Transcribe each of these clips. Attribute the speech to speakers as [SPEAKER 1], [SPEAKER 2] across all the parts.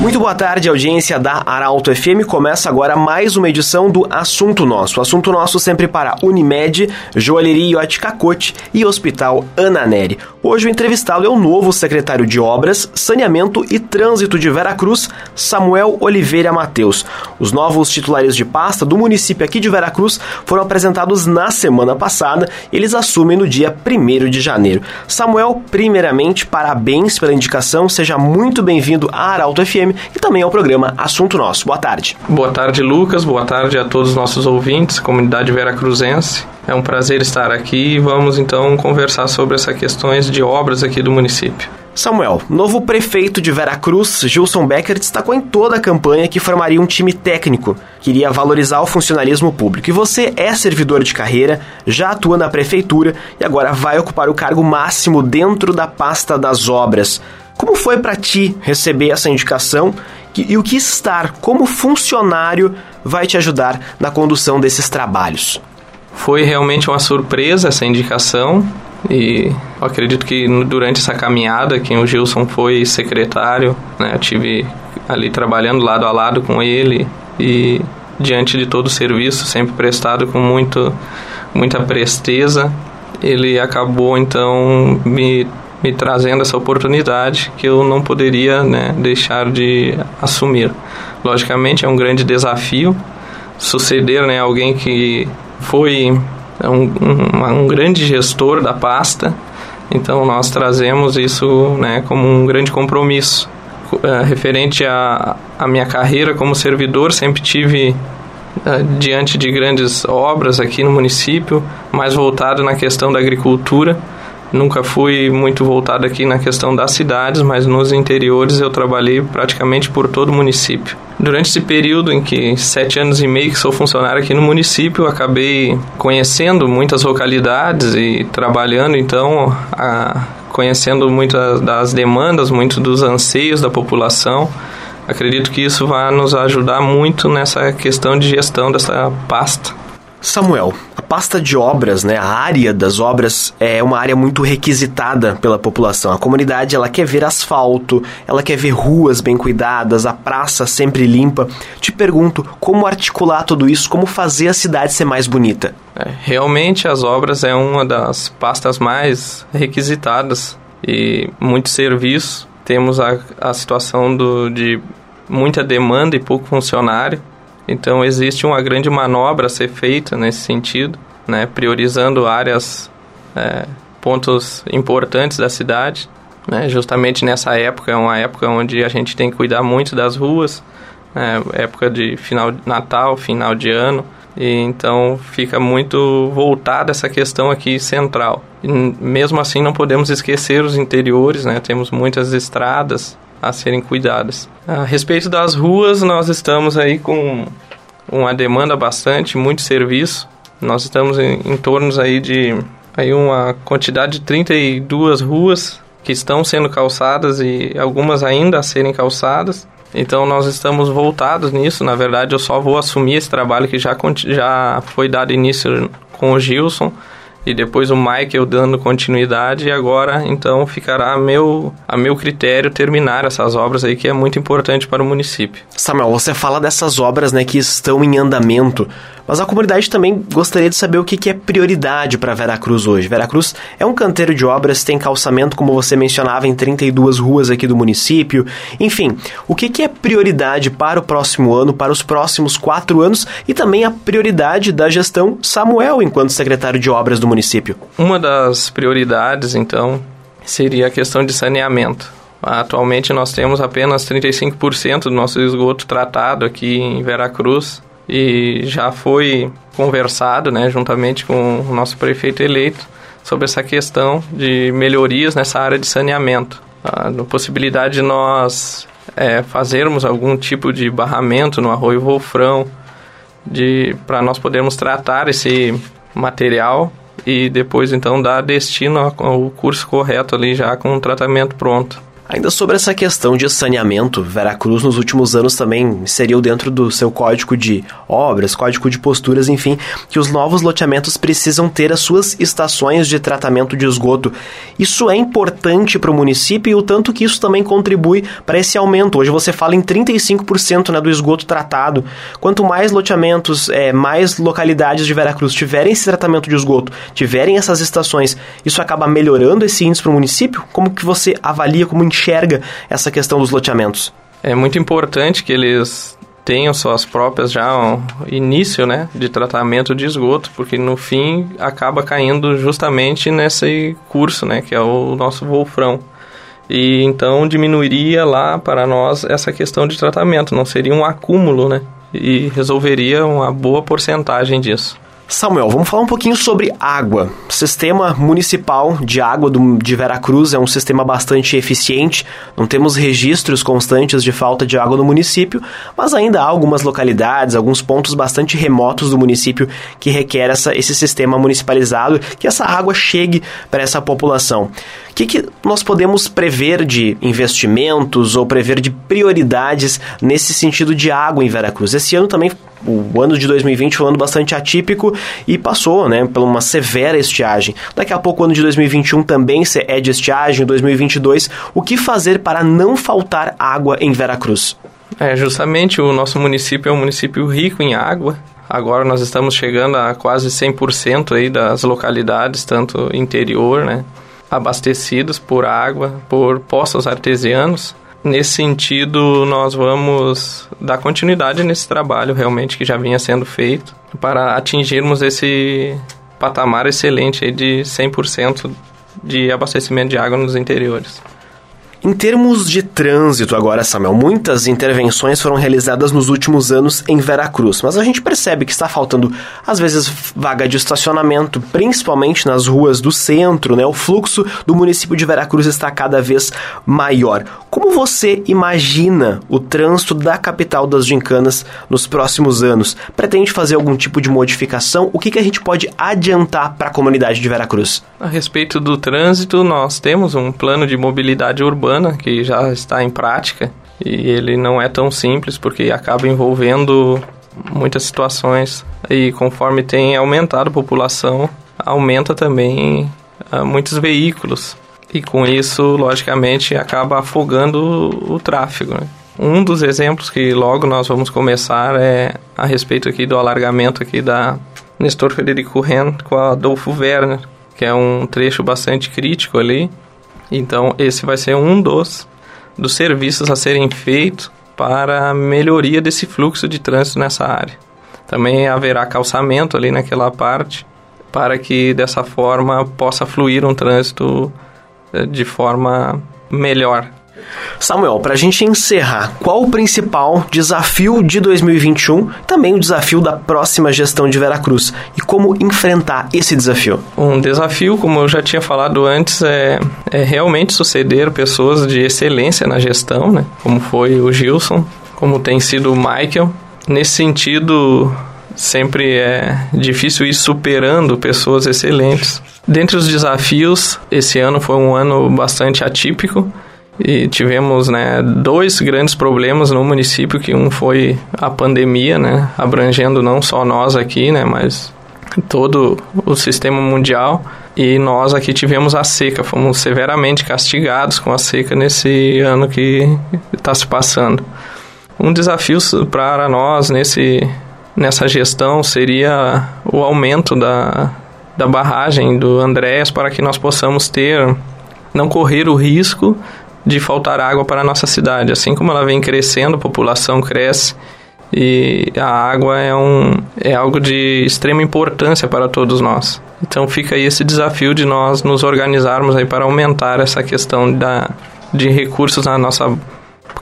[SPEAKER 1] Muito boa tarde, audiência da Arauto FM. Começa agora mais uma edição do Assunto Nosso. Assunto Nosso sempre para Unimed, Joalheria Iote Cacote e Hospital Ana Neri. Hoje o entrevistado é o novo secretário de Obras, Saneamento e Trânsito de Veracruz, Samuel Oliveira Mateus. Os novos titulares de pasta do município aqui de Veracruz foram apresentados na semana passada eles assumem no dia 1 de janeiro. Samuel, primeiramente, parabéns pela indicação, seja muito bem-vindo à Arauto FM FM e também ao programa Assunto Nosso. Boa tarde.
[SPEAKER 2] Boa tarde, Lucas. Boa tarde a todos os nossos ouvintes, comunidade veracruzense. É um prazer estar aqui e vamos então conversar sobre essas questões de obras aqui do município.
[SPEAKER 1] Samuel, novo prefeito de Veracruz, Gilson Becker, destacou em toda a campanha que formaria um time técnico, que iria valorizar o funcionalismo público. E você é servidor de carreira, já atua na prefeitura e agora vai ocupar o cargo máximo dentro da pasta das obras. Como foi para ti receber essa indicação e o que estar como funcionário vai te ajudar na condução desses trabalhos?
[SPEAKER 2] Foi realmente uma surpresa essa indicação e acredito que durante essa caminhada que o Gilson foi secretário, né, eu tive ali trabalhando lado a lado com ele e diante de todo o serviço sempre prestado com muito muita presteza, ele acabou então me me trazendo essa oportunidade que eu não poderia né, deixar de assumir. Logicamente é um grande desafio suceder né, alguém que foi um, um, um grande gestor da pasta, então nós trazemos isso né, como um grande compromisso. Uh, referente à, à minha carreira como servidor, sempre tive uh, diante de grandes obras aqui no município, mais voltado na questão da agricultura Nunca fui muito voltado aqui na questão das cidades, mas nos interiores eu trabalhei praticamente por todo o município. Durante esse período em que sete anos e meio que sou funcionário aqui no município, acabei conhecendo muitas localidades e trabalhando então a, conhecendo muitas das demandas, muitos dos anseios da população. Acredito que isso vai nos ajudar muito nessa questão de gestão dessa pasta.
[SPEAKER 1] Samuel, a pasta de obras, né, a área das obras é uma área muito requisitada pela população. A comunidade ela quer ver asfalto, ela quer ver ruas bem cuidadas, a praça sempre limpa. Te pergunto, como articular tudo isso, como fazer a cidade ser mais bonita?
[SPEAKER 2] É, realmente as obras é uma das pastas mais requisitadas e muito serviço. Temos a, a situação do, de muita demanda e pouco funcionário então existe uma grande manobra a ser feita nesse sentido, né, priorizando áreas, é, pontos importantes da cidade. Né, justamente nessa época, é uma época onde a gente tem que cuidar muito das ruas, né, época de final de Natal, final de ano, e então fica muito voltada essa questão aqui central. E mesmo assim não podemos esquecer os interiores, né? Temos muitas estradas, a serem cuidadas. A respeito das ruas, nós estamos aí com uma demanda bastante, muito serviço. Nós estamos em, em torno aí de aí uma quantidade de 32 ruas que estão sendo calçadas e algumas ainda a serem calçadas. Então nós estamos voltados nisso. Na verdade, eu só vou assumir esse trabalho que já, já foi dado início com o Gilson e depois o Michael dando continuidade e agora então ficará a meu, a meu critério terminar essas obras aí que é muito importante para o município.
[SPEAKER 1] Samuel, você fala dessas obras né, que estão em andamento. Mas a comunidade também gostaria de saber o que é prioridade para Veracruz hoje. Veracruz é um canteiro de obras, tem calçamento, como você mencionava, em 32 ruas aqui do município. Enfim, o que é prioridade para o próximo ano, para os próximos quatro anos e também a prioridade da gestão Samuel enquanto secretário de obras do município?
[SPEAKER 2] Uma das prioridades, então, seria a questão de saneamento. Atualmente nós temos apenas 35% do nosso esgoto tratado aqui em Veracruz e já foi conversado, né, juntamente com o nosso prefeito eleito, sobre essa questão de melhorias nessa área de saneamento. A possibilidade de nós é, fazermos algum tipo de barramento no arroio Wolfrão, para nós podermos tratar esse material e depois então dar destino ao curso correto ali já com o tratamento pronto.
[SPEAKER 1] Ainda sobre essa questão de saneamento, Veracruz nos últimos anos também inseriu dentro do seu código de obras, código de posturas, enfim, que os novos loteamentos precisam ter as suas estações de tratamento de esgoto. Isso é importante para o município e o tanto que isso também contribui para esse aumento. Hoje você fala em 35% né, do esgoto tratado. Quanto mais loteamentos, é, mais localidades de Veracruz tiverem esse tratamento de esgoto, tiverem essas estações, isso acaba melhorando esse índice para o município? Como que você avalia como enxerga essa questão dos loteamentos?
[SPEAKER 2] É muito importante que eles tenham suas próprias já um início, né, de tratamento de esgoto, porque no fim acaba caindo justamente nesse curso, né, que é o nosso Wolfrão. E então diminuiria lá para nós essa questão de tratamento, não seria um acúmulo, né? E resolveria uma boa porcentagem disso.
[SPEAKER 1] Samuel, vamos falar um pouquinho sobre água. O sistema municipal de água de Veracruz é um sistema bastante eficiente. Não temos registros constantes de falta de água no município, mas ainda há algumas localidades, alguns pontos bastante remotos do município que requer essa, esse sistema municipalizado, que essa água chegue para essa população. Que, que nós podemos prever de investimentos ou prever de prioridades nesse sentido de água em Veracruz? Esse ano também o ano de 2020 foi um ano bastante atípico e passou, né, por uma severa estiagem. Daqui a pouco o ano de 2021 também é de estiagem, 2022. O que fazer para não faltar água em Veracruz?
[SPEAKER 2] É, justamente o nosso município é um município rico em água. Agora nós estamos chegando a quase 100% aí das localidades, tanto interior, né, abastecidas por água, por poços artesianos. Nesse sentido, nós vamos dar continuidade nesse trabalho realmente que já vinha sendo feito para atingirmos esse patamar excelente de 100% de abastecimento de água nos interiores.
[SPEAKER 1] Em termos de trânsito agora, Samuel, muitas intervenções foram realizadas nos últimos anos em Veracruz, mas a gente percebe que está faltando, às vezes, vaga de estacionamento, principalmente nas ruas do centro, né? O fluxo do município de Veracruz está cada vez maior. Como você imagina o trânsito da capital das gincanas nos próximos anos? Pretende fazer algum tipo de modificação? O que, que a gente pode adiantar para a comunidade de Veracruz?
[SPEAKER 2] A respeito do trânsito, nós temos um plano de mobilidade urbana urbana que já está em prática e ele não é tão simples porque acaba envolvendo muitas situações e conforme tem aumentado a população aumenta também uh, muitos veículos e com isso logicamente acaba afogando o, o tráfego né? um dos exemplos que logo nós vamos começar é a respeito aqui do alargamento aqui da Nestor Federico Ren com a Adolfo Werner que é um trecho bastante crítico ali então, esse vai ser um dos, dos serviços a serem feitos para a melhoria desse fluxo de trânsito nessa área. Também haverá calçamento ali naquela parte para que dessa forma possa fluir um trânsito eh, de forma melhor
[SPEAKER 1] Samuel, para a gente encerrar, qual o principal desafio de 2021, também o desafio da próxima gestão de Veracruz e como enfrentar esse desafio?
[SPEAKER 2] Um desafio, como eu já tinha falado antes, é, é realmente suceder pessoas de excelência na gestão, né? como foi o Gilson, como tem sido o Michael. Nesse sentido, sempre é difícil ir superando pessoas excelentes. Dentre os desafios, esse ano foi um ano bastante atípico e tivemos né, dois grandes problemas no município, que um foi a pandemia, né, abrangendo não só nós aqui, né, mas todo o sistema mundial. E nós aqui tivemos a seca, fomos severamente castigados com a seca nesse ano que está se passando. Um desafio para nós nesse, nessa gestão seria o aumento da, da barragem do Andrés para que nós possamos ter, não correr o risco de faltar água para a nossa cidade. Assim como ela vem crescendo, a população cresce e a água é, um, é algo de extrema importância para todos nós. Então fica aí esse desafio de nós nos organizarmos aí para aumentar essa questão da, de recursos na nossa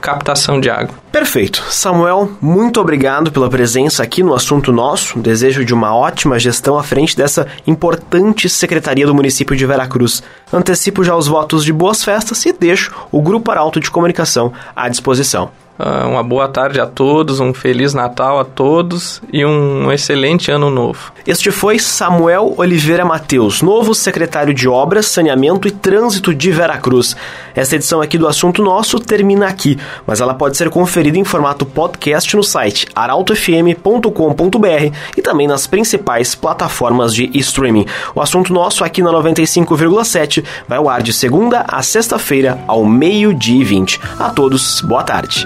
[SPEAKER 2] captação de água.
[SPEAKER 1] Perfeito. Samuel, muito obrigado pela presença aqui no Assunto Nosso. Desejo de uma ótima gestão à frente dessa importante secretaria do município de Veracruz. Antecipo já os votos de boas festas e deixo o Grupo Arauto de Comunicação à disposição.
[SPEAKER 2] Uh, uma boa tarde a todos, um feliz Natal a todos e um excelente ano novo.
[SPEAKER 1] Este foi Samuel Oliveira Mateus, novo secretário de Obras, Saneamento e Trânsito de Veracruz. Esta edição aqui do Assunto Nosso termina aqui, mas ela pode ser conferida em formato podcast no site arautofm.com.br e também nas principais plataformas de streaming. O Assunto Nosso aqui na 95,7 vai ao ar de segunda a sexta-feira ao meio-dia e 20. A todos, boa tarde